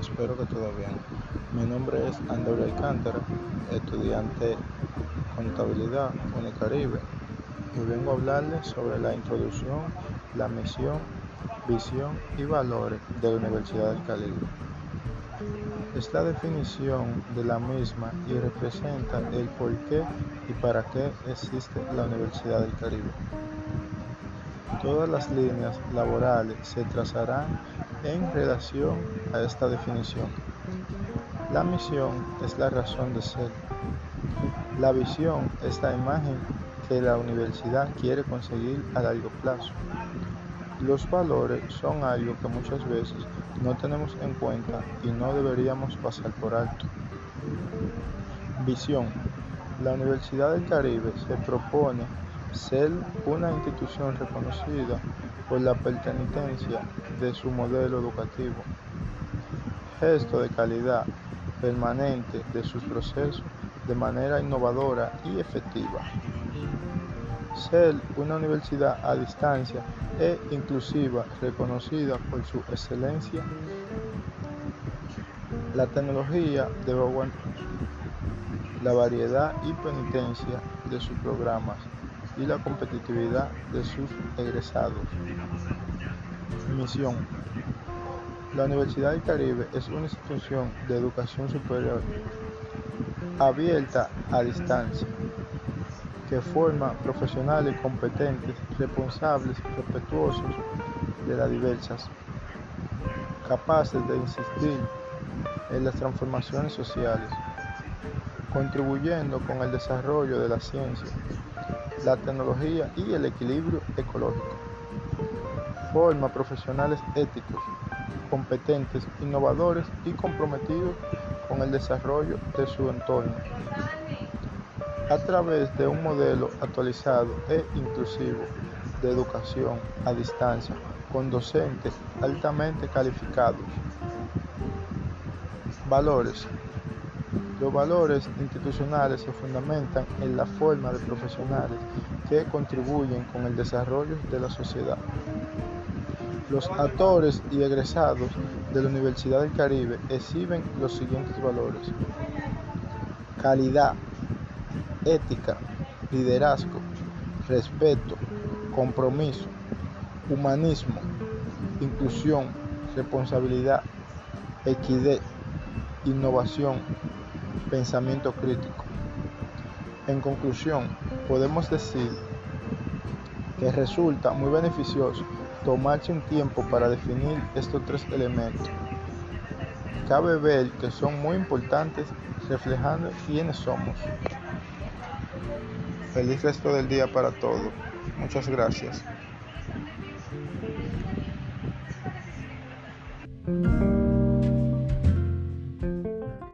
espero que todo bien. Mi nombre es Andrés Alcántara, estudiante Contabilidad Unicaribe, y vengo a hablarles sobre la introducción, la misión, visión y valores de la Universidad del Caribe. Es la definición de la misma y representa el por qué y para qué existe la Universidad del Caribe. Todas las líneas laborales se trazarán en relación a esta definición. La misión es la razón de ser. La visión es la imagen que la universidad quiere conseguir a largo plazo. Los valores son algo que muchas veces no tenemos en cuenta y no deberíamos pasar por alto. Visión. La Universidad del Caribe se propone ser una institución reconocida por la pertenencia de su modelo educativo, gesto de calidad permanente de sus procesos de manera innovadora y efectiva. Ser una universidad a distancia e inclusiva reconocida por su excelencia, la tecnología de la variedad y penitencia de sus programas y la competitividad de sus egresados. Misión. La Universidad del Caribe es una institución de educación superior abierta a distancia que forma profesionales competentes, responsables, respetuosos de las diversas, capaces de insistir en las transformaciones sociales, contribuyendo con el desarrollo de la ciencia, la tecnología y el equilibrio ecológico. Forma profesionales éticos, competentes, innovadores y comprometidos con el desarrollo de su entorno. A través de un modelo actualizado e inclusivo de educación a distancia con docentes altamente calificados. Valores los valores institucionales se fundamentan en la forma de profesionales que contribuyen con el desarrollo de la sociedad. Los actores y egresados de la Universidad del Caribe exhiben los siguientes valores. Calidad, ética, liderazgo, respeto, compromiso, humanismo, inclusión, responsabilidad, equidad, innovación, pensamiento crítico. En conclusión, podemos decir que resulta muy beneficioso tomarse un tiempo para definir estos tres elementos. Cabe ver que son muy importantes reflejando quiénes somos. Feliz resto del día para todos. Muchas gracias.